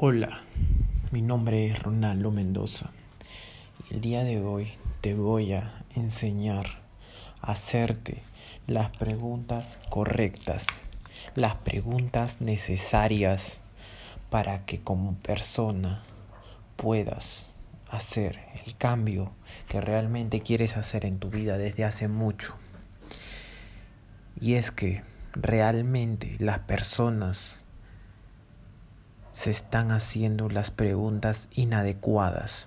Hola, mi nombre es Ronaldo Mendoza y el día de hoy te voy a enseñar a hacerte las preguntas correctas, las preguntas necesarias para que como persona puedas hacer el cambio que realmente quieres hacer en tu vida desde hace mucho. Y es que realmente las personas se están haciendo las preguntas inadecuadas.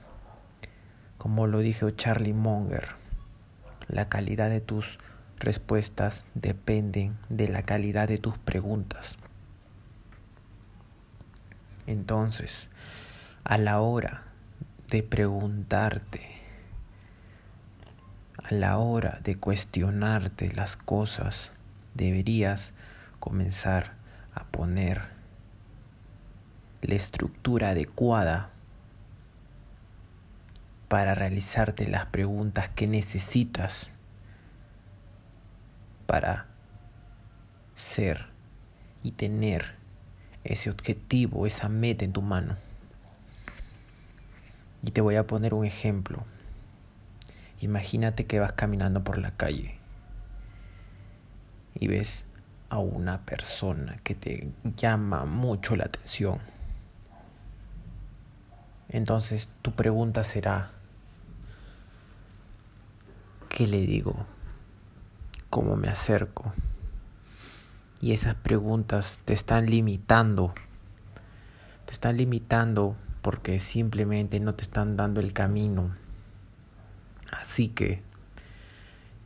Como lo dijo Charlie Munger, la calidad de tus respuestas dependen de la calidad de tus preguntas. Entonces, a la hora de preguntarte, a la hora de cuestionarte las cosas, deberías comenzar a poner la estructura adecuada para realizarte las preguntas que necesitas para ser y tener ese objetivo, esa meta en tu mano. Y te voy a poner un ejemplo. Imagínate que vas caminando por la calle y ves a una persona que te llama mucho la atención entonces tu pregunta será, ¿qué le digo? ¿Cómo me acerco? Y esas preguntas te están limitando. Te están limitando porque simplemente no te están dando el camino. Así que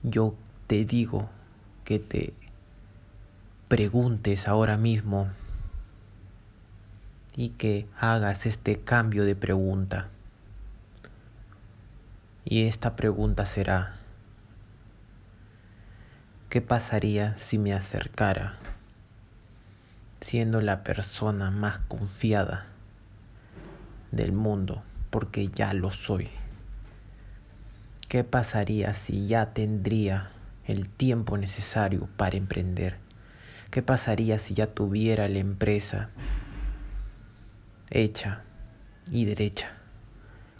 yo te digo que te preguntes ahora mismo y que hagas este cambio de pregunta. Y esta pregunta será, ¿qué pasaría si me acercara siendo la persona más confiada del mundo? Porque ya lo soy. ¿Qué pasaría si ya tendría el tiempo necesario para emprender? ¿Qué pasaría si ya tuviera la empresa hecha y derecha,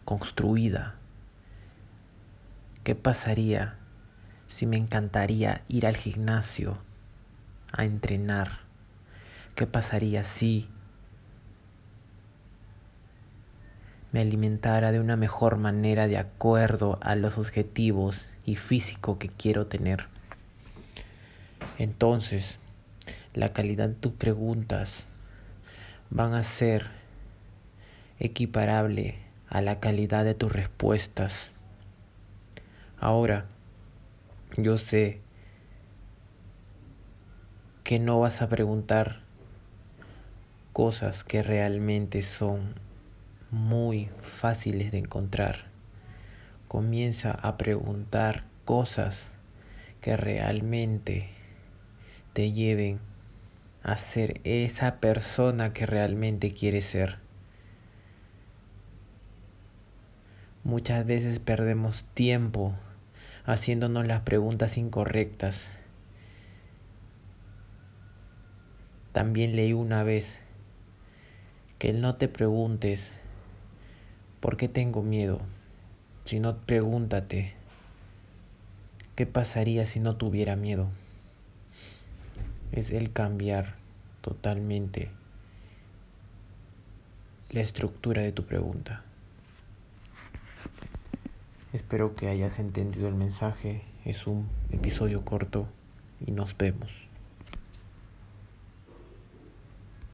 construida. ¿Qué pasaría si me encantaría ir al gimnasio a entrenar? ¿Qué pasaría si me alimentara de una mejor manera de acuerdo a los objetivos y físico que quiero tener? Entonces, la calidad de tus preguntas van a ser equiparable a la calidad de tus respuestas. Ahora, yo sé que no vas a preguntar cosas que realmente son muy fáciles de encontrar. Comienza a preguntar cosas que realmente te lleven a ser esa persona que realmente quieres ser. Muchas veces perdemos tiempo haciéndonos las preguntas incorrectas. También leí una vez que no te preguntes por qué tengo miedo, sino pregúntate qué pasaría si no tuviera miedo. Es el cambiar totalmente la estructura de tu pregunta. Espero que hayas entendido el mensaje. Es un episodio corto y nos vemos.